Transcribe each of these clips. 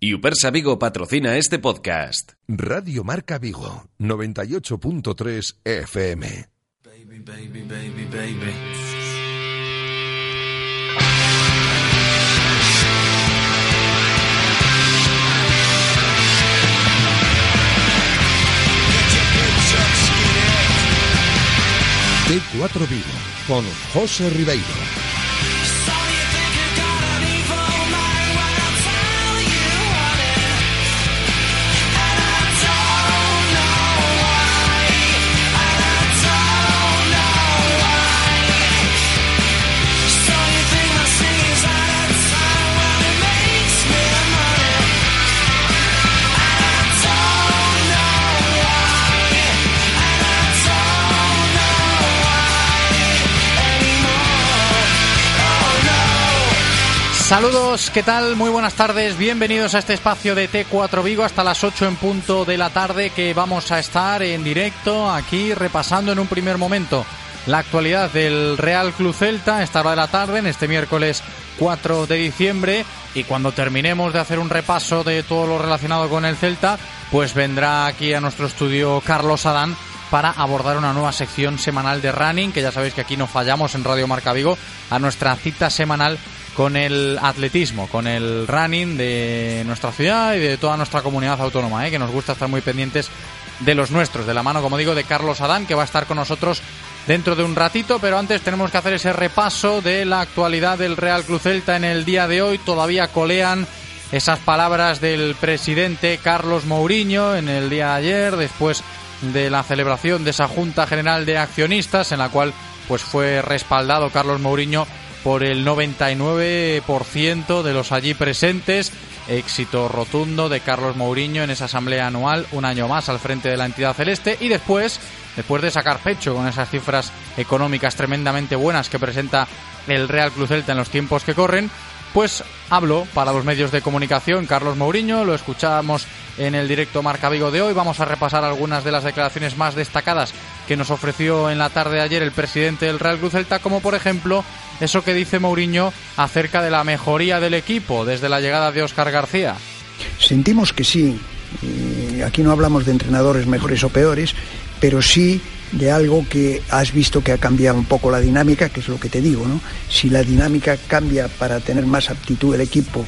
y Upersa Vigo patrocina este podcast. Radio Marca Vigo, 98.3 FM. Baby, baby, baby, baby. T4 Vigo, con José Ribeiro. Saludos, ¿qué tal? Muy buenas tardes, bienvenidos a este espacio de T4 Vigo hasta las 8 en punto de la tarde que vamos a estar en directo aquí repasando en un primer momento la actualidad del Real Club Celta esta hora de la tarde en este miércoles 4 de diciembre y cuando terminemos de hacer un repaso de todo lo relacionado con el Celta pues vendrá aquí a nuestro estudio Carlos Adán para abordar una nueva sección semanal de running que ya sabéis que aquí no fallamos en Radio Marca Vigo a nuestra cita semanal con el atletismo, con el running de nuestra ciudad y de toda nuestra comunidad autónoma, ¿eh? que nos gusta estar muy pendientes de los nuestros, de la mano, como digo, de Carlos Adán, que va a estar con nosotros dentro de un ratito, pero antes tenemos que hacer ese repaso de la actualidad del Real Cruz Celta en el día de hoy. Todavía colean esas palabras del presidente Carlos Mourinho en el día de ayer, después de la celebración de esa Junta General de Accionistas, en la cual pues fue respaldado Carlos Mourinho por el 99% de los allí presentes. Éxito rotundo de Carlos Mourinho en esa asamblea anual, un año más al frente de la entidad celeste. Y después, después de sacar pecho con esas cifras económicas tremendamente buenas que presenta el Real Cruz Celta en los tiempos que corren, pues habló para los medios de comunicación. Carlos Mourinho, lo escuchamos en el directo Marca Vigo de hoy, vamos a repasar algunas de las declaraciones más destacadas que nos ofreció en la tarde de ayer el presidente del Real Cruz Celta, como por ejemplo eso que dice Mourinho acerca de la mejoría del equipo desde la llegada de Óscar García. Sentimos que sí. Aquí no hablamos de entrenadores mejores o peores, pero sí de algo que has visto que ha cambiado un poco la dinámica, que es lo que te digo, ¿no? Si la dinámica cambia para tener más aptitud el equipo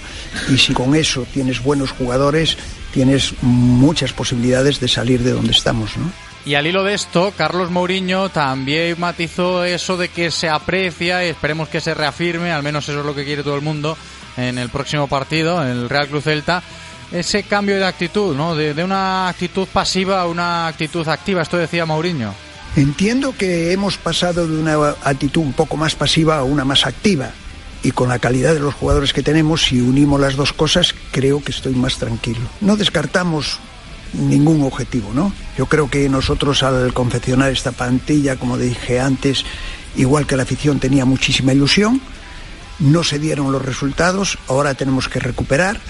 y si con eso tienes buenos jugadores, tienes muchas posibilidades de salir de donde estamos, ¿no? Y al hilo de esto, Carlos Mourinho también matizó eso de que se aprecia y esperemos que se reafirme, al menos eso es lo que quiere todo el mundo en el próximo partido, en el Real Cruz Celta, ese cambio de actitud, ¿no? De, de una actitud pasiva a una actitud activa, esto decía Mourinho. Entiendo que hemos pasado de una actitud un poco más pasiva a una más activa. Y con la calidad de los jugadores que tenemos, si unimos las dos cosas, creo que estoy más tranquilo. No descartamos ningún objetivo, ¿no? Yo creo que nosotros al confeccionar esta plantilla, como dije antes, igual que la afición tenía muchísima ilusión, no se dieron los resultados, ahora tenemos que recuperar,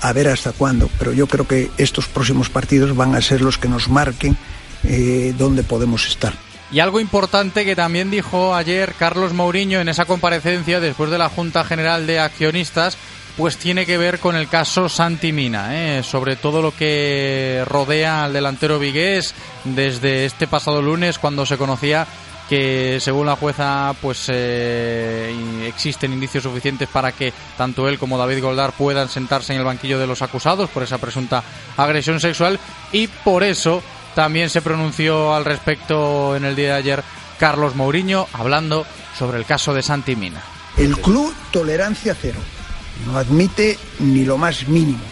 a ver hasta cuándo, pero yo creo que estos próximos partidos van a ser los que nos marquen eh, dónde podemos estar. Y algo importante que también dijo ayer Carlos Mourinho en esa comparecencia después de la Junta General de Accionistas pues tiene que ver con el caso Santi Mina, ¿eh? sobre todo lo que rodea al delantero vigués desde este pasado lunes cuando se conocía que según la jueza pues eh, existen indicios suficientes para que tanto él como David Goldar puedan sentarse en el banquillo de los acusados por esa presunta agresión sexual y por eso también se pronunció al respecto en el día de ayer Carlos Mourinho hablando sobre el caso de Santi Mina. El club tolerancia cero no admite ni lo más mínimo.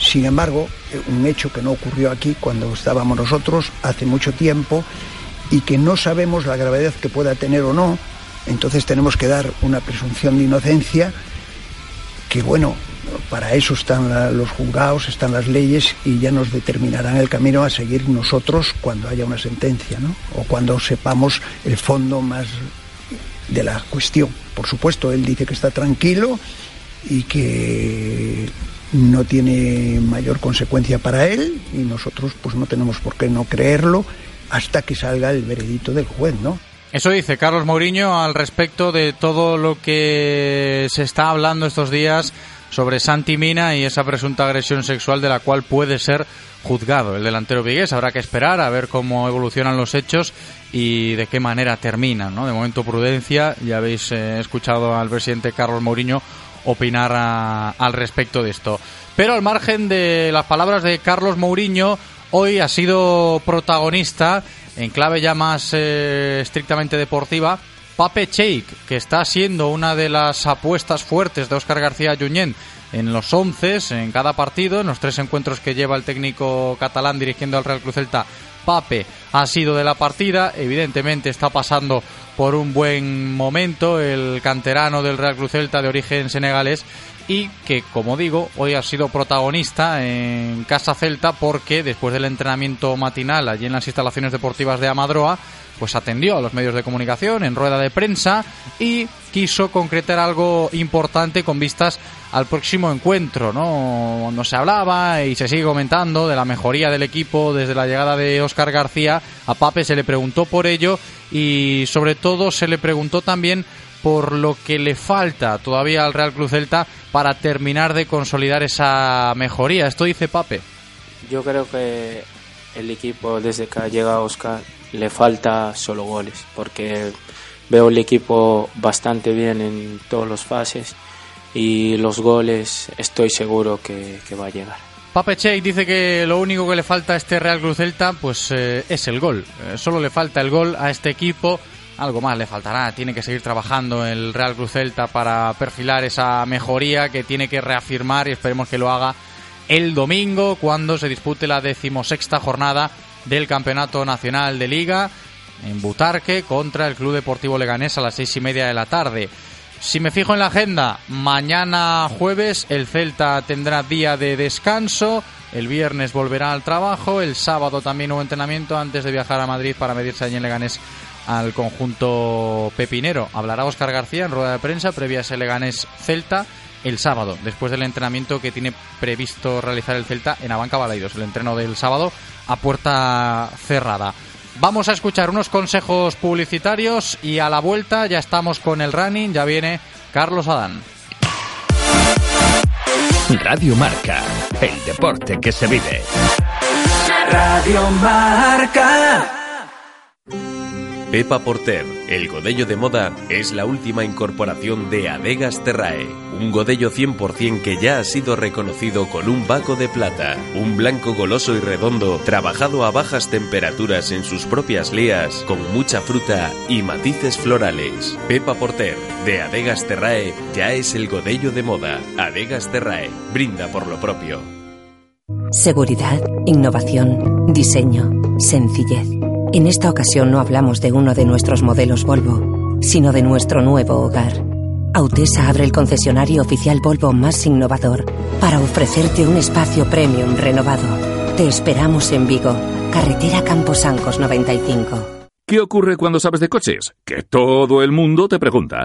Sin embargo, un hecho que no ocurrió aquí cuando estábamos nosotros hace mucho tiempo y que no sabemos la gravedad que pueda tener o no, entonces tenemos que dar una presunción de inocencia que, bueno, para eso están los juzgados, están las leyes y ya nos determinarán el camino a seguir nosotros cuando haya una sentencia, ¿no? O cuando sepamos el fondo más de la cuestión. Por supuesto, él dice que está tranquilo y que no tiene mayor consecuencia para él y nosotros pues no tenemos por qué no creerlo hasta que salga el veredicto del juez, ¿no? Eso dice Carlos Mourinho al respecto de todo lo que se está hablando estos días sobre Santi Mina y esa presunta agresión sexual de la cual puede ser juzgado el delantero vigués. Habrá que esperar a ver cómo evolucionan los hechos y de qué manera terminan. ¿no? De momento prudencia, ya habéis eh, escuchado al presidente Carlos Mourinho opinar a- al respecto de esto. Pero al margen de las palabras de Carlos Mourinho, hoy ha sido protagonista en clave ya más eh, estrictamente deportiva, Pape Cheik, que está siendo una de las apuestas fuertes de Óscar García Junyent en los 11 en cada partido, en los tres encuentros que lleva el técnico catalán dirigiendo al Real Cruz Celta. Pape ha sido de la partida, evidentemente está pasando por un buen momento el canterano del Real Cruz Celta de origen senegalés y que, como digo, hoy ha sido protagonista en Casa Celta porque después del entrenamiento matinal allí en las instalaciones deportivas de Amadroa, pues atendió a los medios de comunicación en rueda de prensa y quiso concretar algo importante con vistas al próximo encuentro, ¿no? Cuando se hablaba y se sigue comentando de la mejoría del equipo desde la llegada de Óscar García, a Pape se le preguntó por ello y sobre todo se le preguntó también por lo que le falta todavía al Real Cruz Celta para terminar de consolidar esa mejoría. Esto dice Pape. Yo creo que el equipo desde que ha llegado Oscar le falta solo goles, porque veo el equipo bastante bien en todas las fases y los goles estoy seguro que, va a llegar. Pape Cheik dice que lo único que le falta a este Real Cruz Celta pues eh, es el gol. Eh, solo le falta el gol a este equipo. Algo más le faltará. Tiene que seguir trabajando el Real Cruz Celta para perfilar esa mejoría que tiene que reafirmar y esperemos que lo haga el domingo cuando se dispute la decimosexta jornada del Campeonato Nacional de Liga en Butarque contra el Club Deportivo Leganés a las seis y media de la tarde. Si me fijo en la agenda, mañana jueves el Celta tendrá día de descanso, el viernes volverá al trabajo, el sábado también hubo entrenamiento antes de viajar a Madrid para medirse allí en Leganés al conjunto pepinero. Hablará Óscar García en rueda de prensa previa a ese Leganés Celta el sábado, después del entrenamiento que tiene previsto realizar el Celta en Abanca Balaidos, el entreno del sábado a puerta cerrada. Vamos a escuchar unos consejos publicitarios y a la vuelta ya estamos con el running, ya viene Carlos Adán. Radio Marca, el deporte que se vive. Radio Marca. Pepa Porter, el godello de moda, es la última incorporación de Adegas Terrae, un godello 100% que ya ha sido reconocido con un baco de plata, un blanco goloso y redondo, trabajado a bajas temperaturas en sus propias lías, con mucha fruta y matices florales. Pepa Porter, de Adegas Terrae, ya es el godello de moda. Adegas Terrae, brinda por lo propio. Seguridad, innovación, diseño, sencillez. En esta ocasión no hablamos de uno de nuestros modelos Volvo, sino de nuestro nuevo hogar. Autesa abre el concesionario oficial Volvo más innovador para ofrecerte un espacio premium renovado. Te esperamos en Vigo, carretera Camposancos 95. ¿Qué ocurre cuando sabes de coches? Que todo el mundo te pregunta.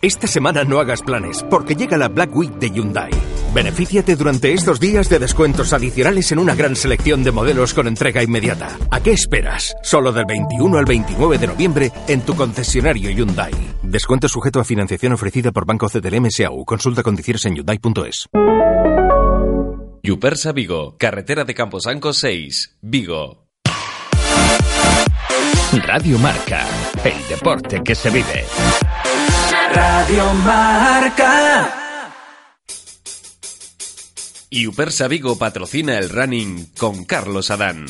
Esta semana no hagas planes, porque llega la Black Week de Hyundai. Benefíciate durante estos días de descuentos adicionales en una gran selección de modelos con entrega inmediata. ¿A qué esperas? Solo del 21 al 29 de noviembre en tu concesionario Hyundai. Descuento sujeto a financiación ofrecida por Banco CTLM SAU. Consulta condiciones en Hyundai.es. Yupersa Vigo, carretera de Camposanco 6, Vigo. Radio Marca, el deporte que se vive. Radio Marca. Yupersa Vigo patrocina el running con Carlos Adán.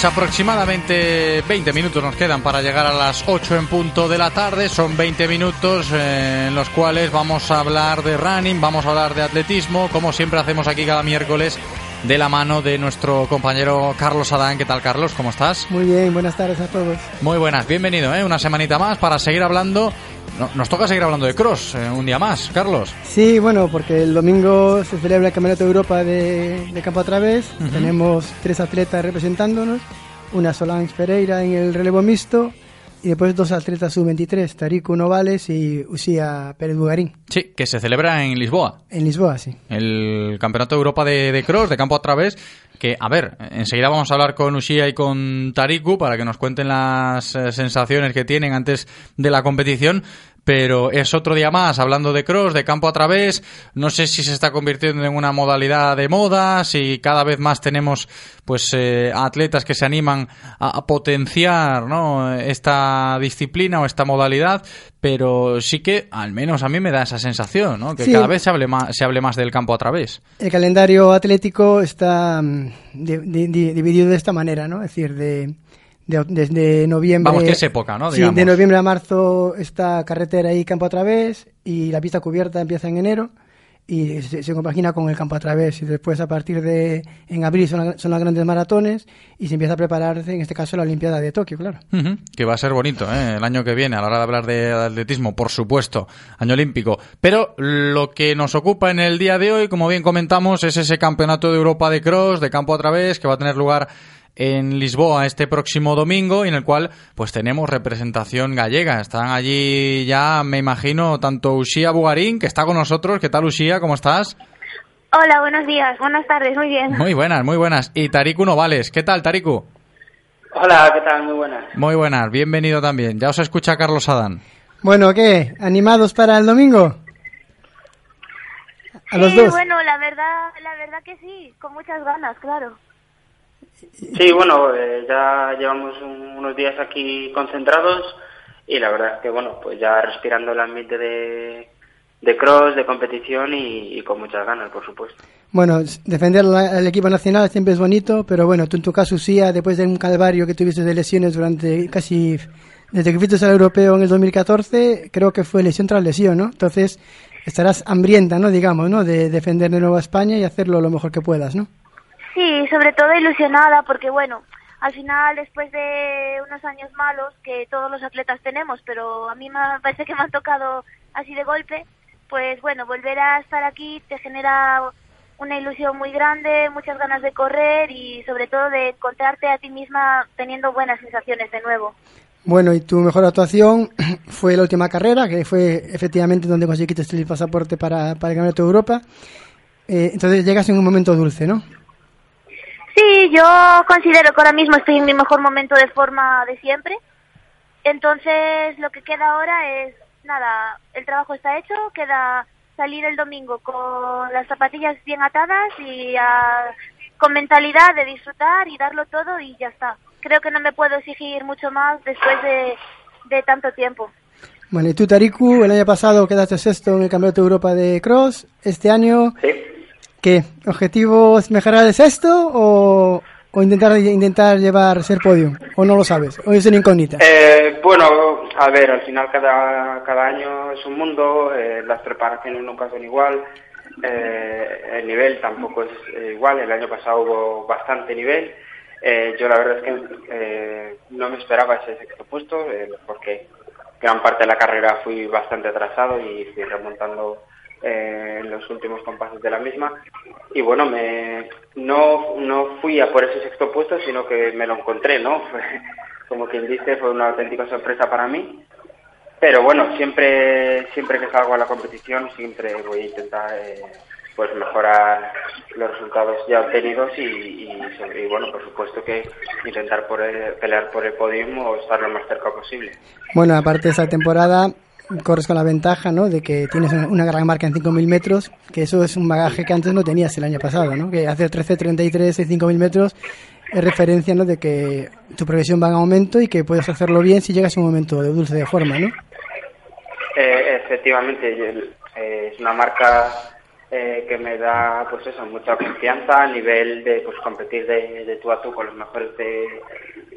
Pues aproximadamente 20 minutos nos quedan para llegar a las 8 en punto de la tarde. Son 20 minutos eh, en los cuales vamos a hablar de running, vamos a hablar de atletismo, como siempre hacemos aquí cada miércoles, de la mano de nuestro compañero Carlos Adán. ¿Qué tal, Carlos? ¿Cómo estás? Muy bien, buenas tardes a todos. Muy buenas, bienvenido, ¿eh? una semanita más para seguir hablando. No, nos toca seguir hablando de cross eh, un día más, Carlos. Sí, bueno, porque el domingo se celebra el Campeonato de Europa de, de campo a través. Tenemos tres atletas representándonos. Una Solange Pereira en el relevo mixto y después dos atletas sub-23, Tarico Novales y Usía Pérez Bugarín. Sí, que se celebra en Lisboa. En Lisboa, sí. el Campeonato de Europa de, de Cross, de campo a través, que, a ver, enseguida vamos a hablar con Ushia y con Tariku para que nos cuenten las eh, sensaciones que tienen antes de la competición, pero es otro día más hablando de cross, de campo a través, no sé si se está convirtiendo en una modalidad de moda, si cada vez más tenemos pues eh, atletas que se animan a, a potenciar ¿no? esta disciplina o esta modalidad, pero sí que al menos a mí me da esa sensación, ¿no? que Sí. cada vez se hable más, se hable más del campo a través. El calendario atlético está mm, di- di- di- dividido de esta manera, ¿no? Es decir, de, de- desde noviembre... Vamos, que es época, ¿no? Sí, de noviembre a marzo está carretera y campo a través y la pista cubierta empieza en enero y se, se compagina con el campo a través y después a partir de en abril son, la- son las grandes maratones y se empieza a prepararse en este caso la Olimpiada de Tokio, claro. Ujú, Que va a ser bonito ¿eh? el año que viene, a la hora de hablar de atletismo, por supuesto, año olímpico. Pero lo que nos ocupa en el día de hoy, como bien comentamos, es ese campeonato de Europa de cross, de campo a través, que va a tener lugar en Lisboa este próximo domingo y en el cual pues tenemos representación gallega. Están allí ya, me imagino, tanto Ushia Bugarín, que está con nosotros. ¿Qué tal, Ushia? ¿Cómo estás? Hola, buenos días, buenas tardes, muy bien. Muy buenas, muy buenas. Y Tariku Novales. ¿Qué tal, Tariku? Hola, ¿qué tal? Muy buenas. Muy buenas, bienvenido también. Ya os escucha Carlos Adán. Bueno, ¿qué? ¿Animados para el domingo? A los dos. bueno, la verdad, la verdad que sí, con muchas ganas, claro. Sí, bueno, eh, ya llevamos un- unos días aquí concentrados y la verdad es que, bueno, pues ya respirando el ambiente de, de cross, de competición y, con muchas ganas, por supuesto. Bueno, defender al equipo nacional siempre es bonito, pero bueno, tú en tu caso, Usía, después de un calvario que tuviste de lesiones durante casi desde que fuiste al europeo en el 2014, creo que fue lesión tras lesión, ¿no? Entonces estarás hambrienta, ¿no? Digamos, ¿no? De defender de nuevo a España y hacerlo lo mejor que puedas, ¿no? Sí, sobre todo ilusionada porque bueno, al final después de unos años malos que todos los atletas tenemos, pero a mí me parece que me han tocado así de golpe, pues bueno, volver a estar aquí te genera una ilusión muy grande, muchas ganas de correr y sobre todo de encontrarte a ti misma teniendo buenas sensaciones de nuevo. Bueno, y tu mejor actuación fue la última carrera, que fue efectivamente donde conseguiste el pasaporte para, para el Campeonato de Europa. Eh, entonces llegas en un momento dulce, ¿no? Sí, yo considero que ahora mismo estoy en mi mejor momento de forma de siempre. Entonces, lo que queda ahora es, nada, el trabajo está hecho, queda salir el domingo con las zapatillas bien atadas y ah, con mentalidad de disfrutar y darlo todo y ya está. Creo que no me puedo exigir mucho más después de, de tanto tiempo. Bueno, y tú, Tariku, el año pasado quedaste sexto en el Campeonato de Europa de Cross. Este año, ¿qué? ¿Objetivo es mejorar el sexto o, intentar, intentar llevar ser podio? ¿O no lo sabes? ¿O es una incógnita? Eh, bueno, a ver, al final cada, cada año es un mundo, eh, las preparaciones nunca son igual, eh, el nivel tampoco es eh, igual, el año pasado hubo bastante nivel, eh, yo la verdad es que eh, no me esperaba ese sexto puesto, porque gran parte de la carrera fui bastante atrasado y fui remontando eh, en los últimos compases de la misma. Y bueno, me, no, no fui a por ese sexto puesto, sino que me lo encontré, ¿no? Como quien dice, fue una auténtica sorpresa para mí. Pero bueno, siempre, siempre que salgo a la competición, siempre voy a intentar eh, pues mejorar los resultados ya obtenidos y, bueno, por supuesto que intentar por el- pelear por el podium o estar lo más cerca posible. Bueno, aparte de esa temporada, corres con la ventaja, ¿no? De que tienes una, una gran marca en 5.000 metros, que eso es un bagaje que antes no tenías el año pasado, ¿no? Que hacer 13.33 en 5.000 metros es referencia, ¿no? De que tu progresión va en aumento y que puedes hacerlo bien si llegas a un momento de dulce de forma, ¿no? Eh, efectivamente, eh, es una marca eh, que me da pues eso mucha confianza a nivel de pues competir de, de tú a tú con los mejores de-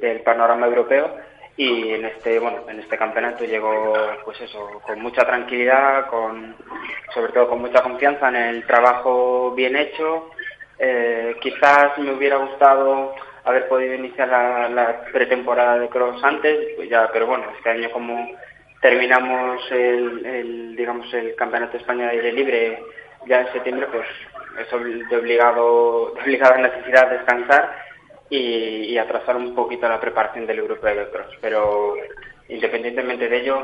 del panorama europeo y en este bueno en este campeonato llego pues eso con mucha tranquilidad con sobre todo con mucha confianza en el trabajo bien hecho. Eh, quizás me hubiera gustado haber podido iniciar la, pretemporada de cross antes pues ya pero bueno este año como terminamos el, digamos el campeonato de España de aire libre ya en septiembre pues es obli- de obligado de obligada necesidad descansar y, y atrasar un poquito la preparación del europeo de cross pero independientemente de ello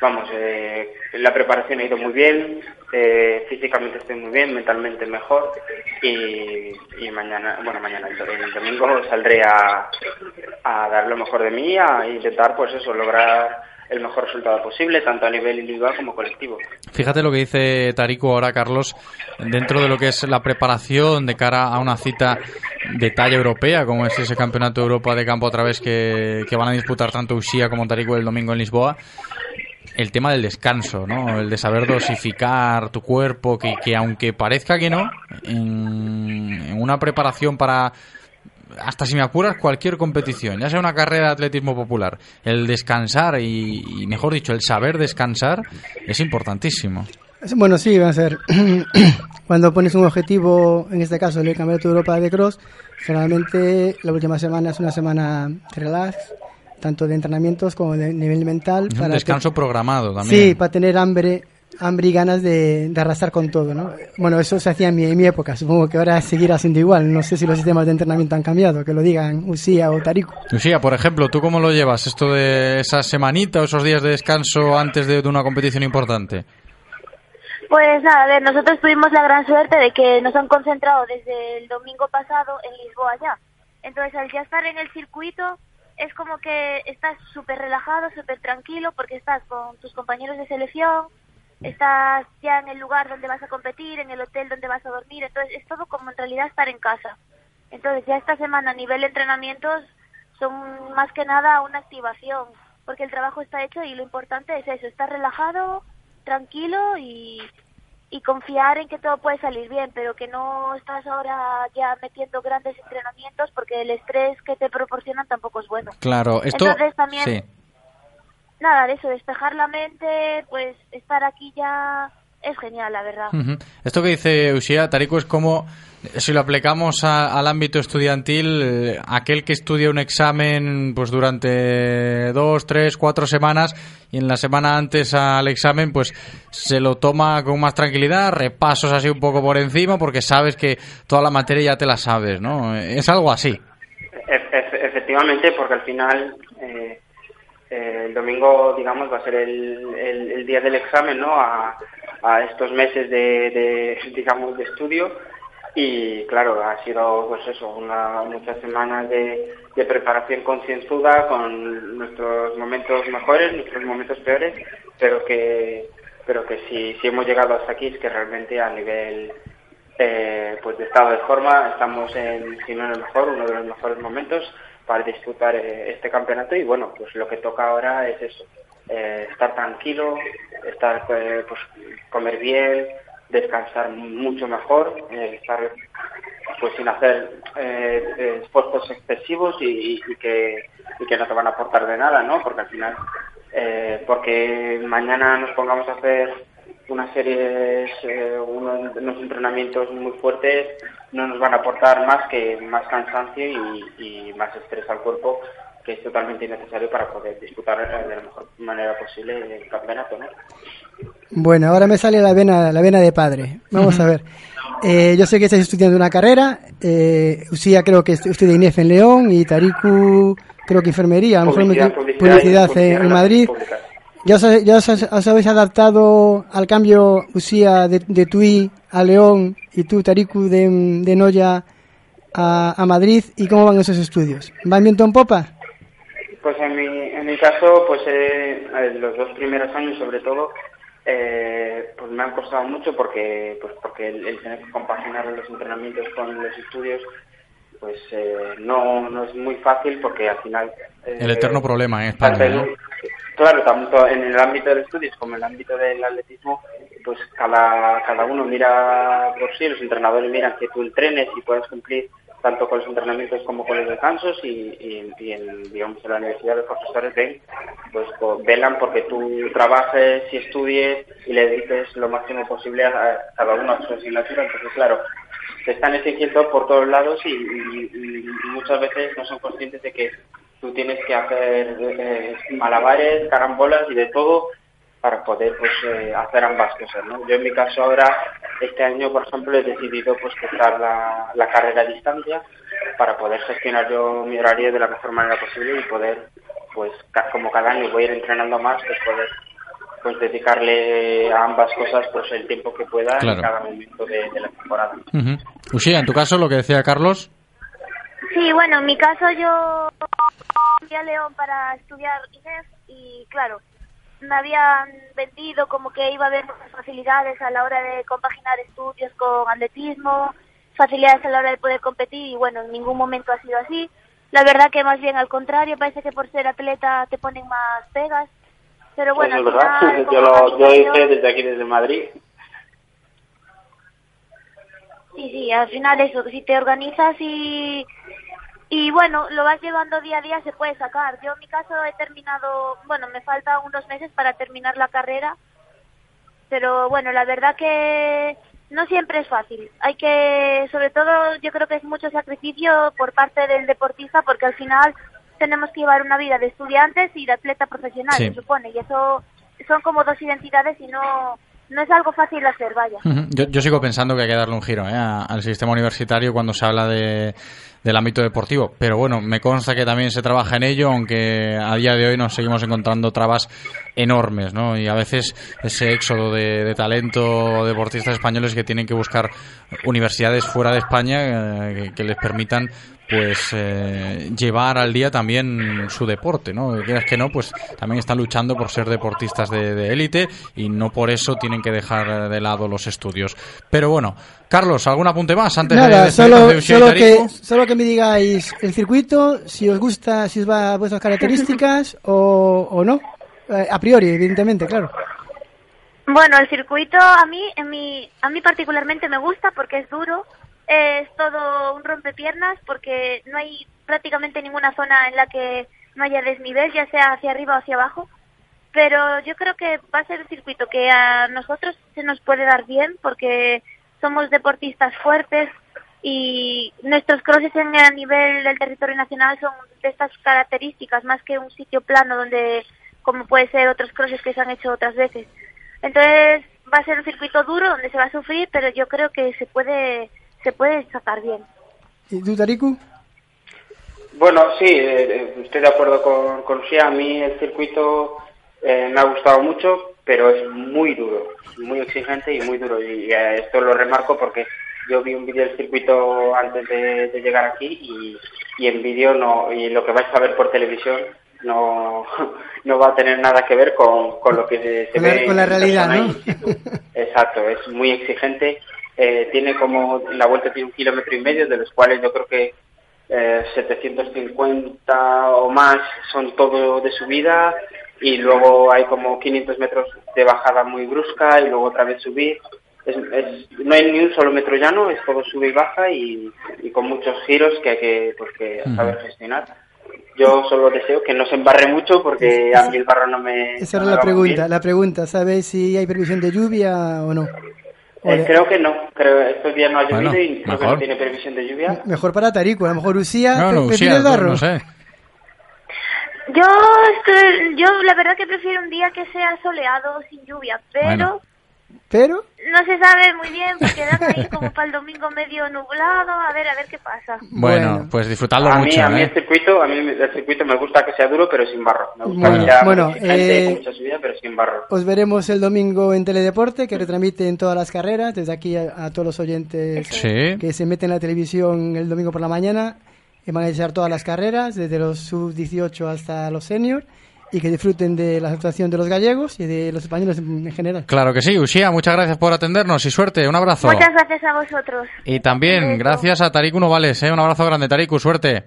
vamos eh, la preparación ha ido muy bien eh, físicamente estoy muy bien mentalmente mejor y, mañana bueno mañana el, el domingo saldré a, a dar lo mejor de mí a intentar pues eso lograr el mejor resultado posible tanto a nivel individual como colectivo Fíjate lo que dice Tarico ahora, Carlos, dentro de lo que es la preparación de cara a una cita de talla europea, como es ese Campeonato de Europa de campo a través que, van a disputar tanto Uxía como Tarico el domingo en Lisboa. El tema del descanso, ¿no? El de saber dosificar tu cuerpo, que, que aunque parezca que no, en una preparación para hasta si me apuras cualquier competición, ya sea una carrera de atletismo popular, el descansar y, y, mejor dicho, el saber descansar es importantísimo. Bueno, sí, va a ser. Cuando pones un objetivo, en este caso el Campeonato de Europa de Cross, generalmente la última semana es una semana relax, tanto de entrenamientos como de nivel mental. Es un descanso programado también. Sí, para tener hambre, hambre y ganas de, de arrasar con todo, ¿no? Bueno, eso se hacía en mi, en mi época, supongo que ahora seguirá siendo igual. No sé si los sistemas de entrenamiento han cambiado, que lo digan Usía o Tariku. Lucía, por ejemplo, ¿tú cómo lo llevas? Esto de esa semanita o esos días de descanso antes de, de una competición importante. Pues nada, a ver, nosotros tuvimos la gran suerte de que nos han concentrado desde el domingo pasado en Lisboa ya. Entonces, al ya estar en el circuito, es como que estás súper relajado, súper tranquilo, porque estás con tus compañeros de selección, estás ya en el lugar donde vas a competir, en el hotel donde vas a dormir, entonces es todo como en realidad estar en casa. Entonces, ya esta semana a nivel de entrenamientos son más que nada una activación, porque el trabajo está hecho y lo importante es eso, estar relajado, tranquilo y, y confiar en que todo puede salir bien, pero que no estás ahora ya metiendo grandes entrenamientos porque el estrés que te proporcionan tampoco es bueno. Claro, esto... Entonces también, Sí. Nada, de eso, despejar la mente, pues estar aquí ya es genial, la verdad. Esto que dice Ushia, Tarico, es como si lo aplicamos a- al ámbito estudiantil, eh, aquel que estudia un examen pues durante dos, tres, cuatro semanas y en la semana antes al examen pues se lo toma con más tranquilidad, repasos así un poco por encima porque sabes que toda la materia ya te la sabes, ¿no? Es algo así. E- efe- efectivamente, porque al final eh, eh, el domingo, digamos, va a ser el, el- día del examen, ¿no? A, a estos meses de, de, digamos, de estudio y claro, ha sido, pues eso, una, muchas semanas de, de preparación concienzuda con nuestros momentos mejores, nuestros momentos peores, pero que, pero que si, si hemos llegado hasta aquí es que realmente a nivel eh, pues de estado de forma estamos en, si no en el mejor, uno de los mejores momentos para disputar eh, este campeonato y bueno, pues lo que toca ahora es eso, eh, estar tranquilo, estar eh, pues comer bien, descansar mucho mejor, eh, estar pues sin hacer eh, esfuerzos excesivos y, y- que, y que no te van a aportar de nada, ¿no? Porque al final, porque mañana nos pongamos a hacer unas series, eh, unos, unos entrenamientos muy fuertes, no nos van a aportar más que más cansancio y, y más estrés al cuerpo, que es totalmente innecesario para poder disputar eh, de la mejor manera posible el campeonato, ¿no? Bueno, ahora me sale la vena, la vena de padre. Vamos a ver. Eh, yo sé que estáis estudiando una carrera. Eh, Usía creo que est- estudia INEF en León y Tariku creo que enfermería. A lo mejor me Publicidad, publicidad, publicidad, publicidad, en, Madrid. ¿Ya os, ya os, os habéis adaptado al cambio, Usía, de, de Tui a León y tú, Tariku, de, de Noya a, a Madrid? ¿Y cómo van esos estudios? ¿Van viento en popa? Pues en mi, en mi caso, pues eh, eh, los dos primeros años sobre todo, eh, pues me han costado mucho porque, pues porque el, el tener que compaginar los entrenamientos con los estudios, pues eh, no, no es muy fácil porque al final... eh, El eterno problema en España, ¿no? Claro, tanto en el ámbito de los estudios como en el ámbito del atletismo, pues cada, cada uno mira por sí, los entrenadores miran que tú entrenes y puedas cumplir tanto con los entrenamientos como con los descansos y, en, digamos, en la universidad los profesores ven, pues velan porque tú trabajes y estudies y le dediques lo máximo posible a, a cada uno a su asignatura. Entonces, claro, te están exigiendo por todos lados y, muchas veces no son conscientes de que tú tienes que hacer eh, malabares, carambolas y de todo para poder pues eh, hacer ambas cosas yo en mi caso ahora este año por ejemplo he decidido pues empezar la, la carrera a distancia para poder gestionar yo mi horario de la mejor manera posible y poder pues como cada año voy a ir entrenando más pues poder pues dedicarle a ambas cosas pues el tiempo que pueda Claro. en cada momento de, de la temporada Ujú. Ushia, en tu caso, lo que decía Carlos. Sí, bueno, en mi caso yo fui a León para estudiar INEF y claro, me habían vendido como que iba a haber muchas facilidades a la hora de compaginar estudios con atletismo, facilidades a la hora de poder competir y bueno, en ningún momento ha sido así. La verdad que más bien al contrario, parece que por ser atleta te ponen más pegas. Pero bueno, Eso es al verdad final, yo lo yo hice desde aquí desde Madrid Sí, sí, al final eso, si te organizas y, y bueno, lo vas llevando día a día, se puede sacar. Yo en mi caso he terminado, bueno, me faltan unos meses para terminar la carrera, pero bueno, la verdad que no siempre es fácil. Hay que, sobre todo, yo creo que es mucho sacrificio por parte del deportista porque al final tenemos que llevar una vida de estudiantes y de atleta profesional, Sí. se supone, y eso son como dos identidades y no, no es algo fácil de hacer, vaya. Yo, yo sigo pensando que hay que darle un giro ¿eh? a- al sistema universitario cuando se habla de, del ámbito deportivo. Pero bueno, me consta que también se trabaja en ello, aunque a día de hoy nos seguimos encontrando trabas enormes, ¿no? Y a veces ese éxodo de, de talento deportistas españoles que tienen que buscar universidades fuera de España eh, que, que les permitan pues eh, llevar al día también su deporte, ¿no? Quieras que no, pues también están luchando por ser deportistas de de élite y no por eso tienen que dejar de lado los estudios. Pero bueno, Carlos, ¿algún apunte más antes de Nada, solo, de solo, que, solo que me digáis el circuito, si os gusta, si os va a vuestras características o, o no. Eh, a priori, evidentemente, claro. Bueno, el circuito a mí, en mi, a mí particularmente me gusta porque es duro, es todo un rompepiernas porque no hay prácticamente ninguna zona en la que no haya desnivel, ya sea hacia arriba o hacia abajo. Pero yo creo que va a ser un circuito que a nosotros se nos puede dar bien porque somos deportistas fuertes y nuestros crosses en a nivel del territorio nacional son de estas características más que un sitio plano donde como puede ser otros crosses que se han hecho otras veces. Entonces va a ser un circuito duro donde se va a sufrir, pero yo creo que se puede se puede sacar bien. ¿Y tú, Tariku? Bueno, sí, eh, eh, estoy de acuerdo con, con Ushia. A mí el circuito eh, me ha gustado mucho, pero es muy duro, muy exigente y muy duro. Y eh, esto lo remarco porque yo vi un vídeo del circuito antes de, de llegar aquí y, y en vídeo no, y lo que vais a ver por televisión no, no va a tener nada que ver con, con lo que se, Con ve la, con la realidad, ¿no? Exacto, es muy exigente. Eh, tiene como, la vuelta tiene un kilómetro y medio, de los cuales yo creo que eh, 750 o más son todo de subida y luego hay como 500 metros de bajada muy brusca y luego otra vez subir. Es, es- no hay ni un solo metro llano, es todo sube y baja y, y con muchos giros que hay que, pues, que saber gestionar. Yo solo deseo que no se embarre mucho porque a mí el barro no me... Esa era la bien. pregunta. La pregunta, ¿sabéis si hay previsión de lluvia o no? Eh, creo que no, creo estos días no ha llovido Bueno, y creo que mejor. no tiene previsión de lluvia. Mejor para Tariku, a lo mejor Usía No, no, no, sé. Yo estoy- yo la verdad que prefiero un día que sea soleado sin lluvia, pero Bueno. Pero, no se sabe muy bien porque dan ahí como para el domingo medio nublado, a ver a ver qué pasa. Bueno, pues disfrutadlo a mí, mucho, a mí ¿eh? el circuito, a mí el circuito me gusta que sea duro pero sin barro. Me gusta Bueno, que sea bueno, eh, con mucha subida pero sin barro. os veremos el domingo en Teledeporte, que retransmite en todas las carreras. Desde aquí a, a todos los oyentes Sí. que se meten en la televisión el domingo por la mañana, van a echar todas las carreras, desde los sub-18 hasta los senior, y que disfruten de la actuación de los gallegos y de los españoles en en general. Claro que sí, Ushia, muchas gracias por atendernos y suerte, un abrazo. Muchas gracias a vosotros. Y también gracias a Tariku Novales, ¿eh? un abrazo grande, Tariku, suerte.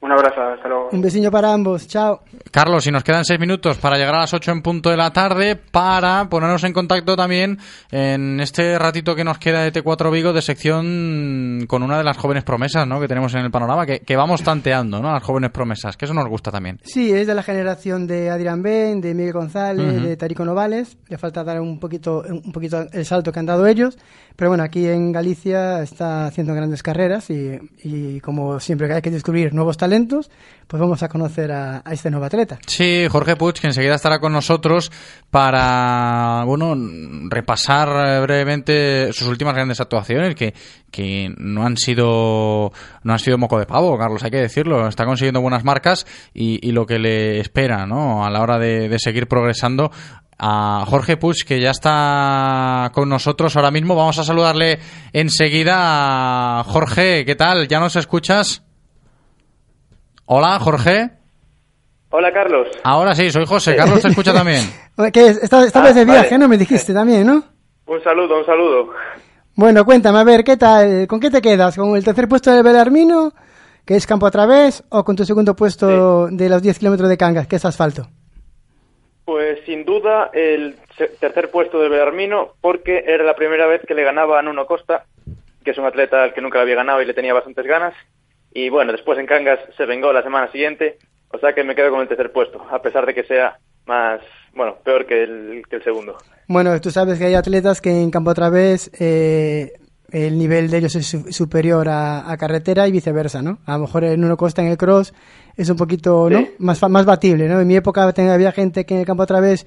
Un abrazo, hasta luego. Un besillo para ambos. Chao. Carlos, si nos quedan seis minutos para llegar a las ocho en punto de la tarde, para ponernos en contacto también en este ratito que nos queda de T4 Vigo de sección con una de las jóvenes promesas ¿no? que tenemos en el panorama, que, que vamos tanteando, ¿no? Las jóvenes promesas, que eso nos gusta también. Sí, es de la generación de Adrián Ben, de Miguel González, Ujú. de Tarico Novales. Le falta dar un poquito, un poquito el salto que han dado ellos. Pero bueno, aquí en Galicia está haciendo grandes carreras y, y como siempre hay que descubrir nuevos talentos, pues vamos a conocer a, este nuevo atleta. Sí, Jorge Puig, que enseguida estará con nosotros para, bueno, repasar eh, brevemente sus últimas grandes actuaciones, que, que no han sido, no han sido moco de pavo, Carlos, hay que decirlo. Está consiguiendo buenas marcas y, lo que le espera, ¿no? A la hora de, seguir progresando. A Jorge Puig, que ya está con nosotros ahora mismo. Vamos a saludarle enseguida. Jorge, ¿qué tal? ¿Ya nos escuchas? Hola, Jorge. Hola, Carlos. Ahora sí, soy José. Carlos te escucha también. ¿Qué es? Esta, esta Ah, vez de vale. viaje, ¿no? Me dijiste también, ¿no? Un saludo, un saludo. Bueno, cuéntame, a ver, ¿qué tal? ¿Con qué te quedas? ¿Con el tercer puesto de Belarmino, que es campo a través, o con tu segundo puesto de los 10 kilómetros de Cangas, que es asfalto? Pues sin duda el tercer puesto de Belarmino, porque era la primera vez que le ganaba a Nuno Costa, que es un atleta al que nunca le había ganado y le tenía bastantes ganas. Y bueno, después en Cangas se vengó la semana siguiente, o sea que me quedo con el tercer puesto, a pesar de que sea más, bueno, peor que el, que el segundo. Bueno, tú sabes que hay atletas que en campo a través eh, el nivel de ellos es su- superior a, a carretera y viceversa, ¿no? A lo mejor en uno costa en el cross es un poquito, ¿no? Más, más batible, ¿no? En mi época había gente que en el campo a través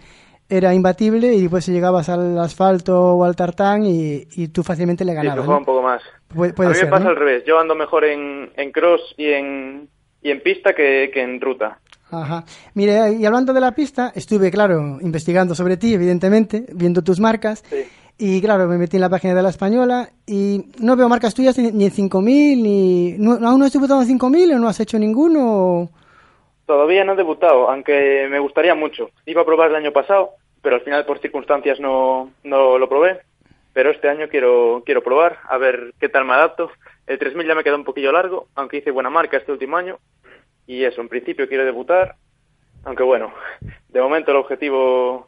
era imbatible y después llegabas al asfalto o al tartán y, y tú fácilmente le Sí, ganabas, flojaba ¿no? un poco más. Puede, puede a mí ser, me pasa ¿no? al revés, yo ando mejor en, en cross y en, y en pista que, que en ruta. Ajá. Mire, y hablando de la pista, estuve, claro, investigando sobre ti, evidentemente, viendo tus marcas. Y claro, me metí en la página de la española y no veo marcas tuyas ni en 5000, ni. ¿no- ¿Aún no has debutado en 5000 o no has hecho ninguno? Todavía no he debutado, aunque me gustaría mucho. Iba a probar el año pasado, pero al final por circunstancias no, no lo probé. Pero este año quiero, quiero probar, a ver qué tal me adapto. El 3000 ya me queda un poquillo largo, aunque hice buena marca este último año. Y eso, en principio quiero debutar, aunque bueno, de momento el objetivo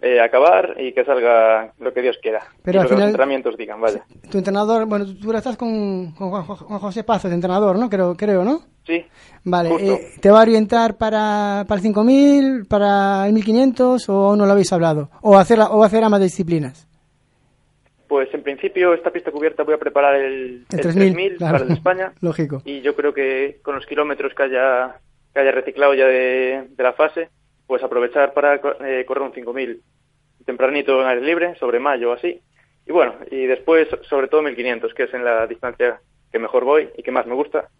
eh, acabar y que salga lo que Dios quiera. Pero al lo que los final- entrenamientos digan, vaya. Tu entrenador, bueno, tú ahora estás con, con Juan, Juan José Pazo, de entrenador, ¿no? Creo, creo ¿no? Sí, Vale, eh, ¿te va a orientar para, para el 5000, para el 1500 o no lo habéis hablado? ¿O hacer, o hacer ambas disciplinas? Pues en principio esta pista cubierta voy a preparar el, El el 3000, 3000 claro. para el de España. Lógico. Y yo creo que con los kilómetros que haya, que haya reciclado ya de, de la fase, pues aprovechar para eh, correr un 5000 tempranito en aire libre, sobre mayo o así. Y bueno, y después sobre todo 1500, que es en la distancia que mejor voy y que más me gusta.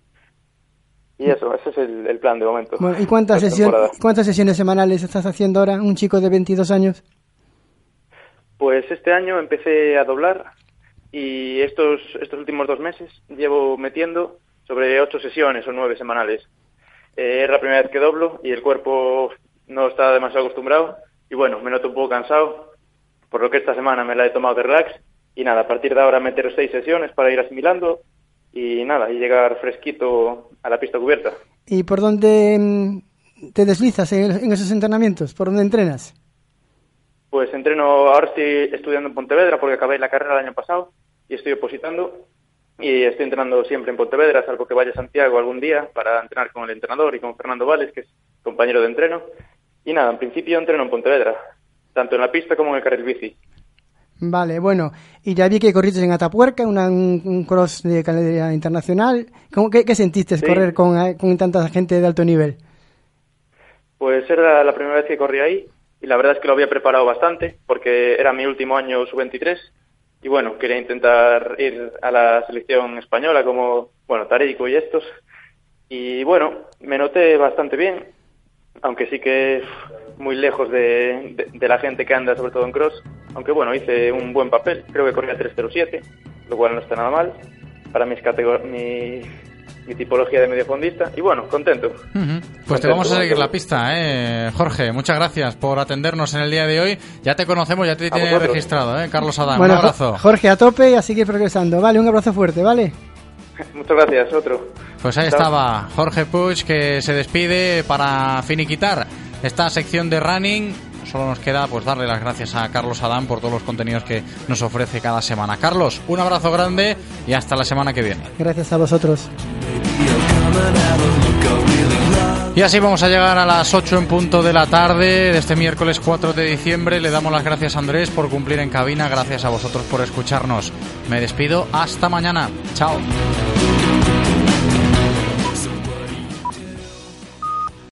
Y eso, ese es el, el plan de momento. Bueno, ¿y cuántas, temporada. cuántas sesiones semanales estás haciendo ahora? Un chico de 22 años. Pues este año empecé a doblar y estos, estos últimos dos meses llevo metiendo sobre ocho sesiones o nueve semanales. Eh, es la primera vez que doblo y el cuerpo no está demasiado acostumbrado y bueno, me noto un poco cansado, por lo que esta semana me la he tomado de relax y nada, a partir de ahora meter seis sesiones para ir asimilando y nada, y llegar fresquito a la pista cubierta. ¿Y por dónde mm, te deslizas en, en esos entrenamientos? ¿Por dónde entrenas? Pues entreno, ahora estoy estudiando en Pontevedra porque acabé la carrera el año pasado y estoy opositando y estoy entrenando siempre en Pontevedra, salvo que vaya a Santiago algún día para entrenar con el entrenador y con Fernando Vales, que es compañero de entreno. Y nada, en principio entreno en Pontevedra, tanto en la pista como en el carril bici. Vale, bueno. Y ya vi que corriste en Atapuerca, una- un, cross de calidad internacional. ¿Cómo, qué, qué sentiste Sí. correr con, eh, con tanta gente de alto nivel? Pues era la primera vez que corrí ahí y la verdad es que lo había preparado bastante porque era mi último año sub-23 y bueno, quería intentar ir a la selección española como, bueno, Tareico y estos. Y bueno, me noté bastante bien, aunque sí que muy lejos de, de- de la gente que anda, sobre todo en cross. Aunque bueno, hice un buen papel, creo que corría 3.07, lo cual no está nada mal para mis categor- mi, mi tipología de mediofondista. Y bueno, contento. Pues te vamos a seguir la pista, ¿eh? Jorge, muchas gracias por atendernos en el día de hoy. Ya te conocemos, ya te tiene vosotros. registrado, ¿eh? Carlos Adán, bueno, un abrazo. Jo- Jorge, a tope y a seguir progresando. Vale, un abrazo fuerte, ¿vale? Muchas gracias, otro. Pues ahí Chao. estaba Jorge Puig que se despide para finiquitar esta sección de running. Solo nos queda pues darle las gracias a Carlos Adán por todos los contenidos que nos ofrece cada semana. Carlos, un abrazo grande y hasta la semana que viene. Gracias a vosotros. Y así vamos a llegar a las 8 en punto de la tarde de este miércoles 4 de diciembre. Le damos las gracias a Andrés por cumplir en cabina. Gracias a vosotros por escucharnos. Me despido. Hasta mañana. Chao.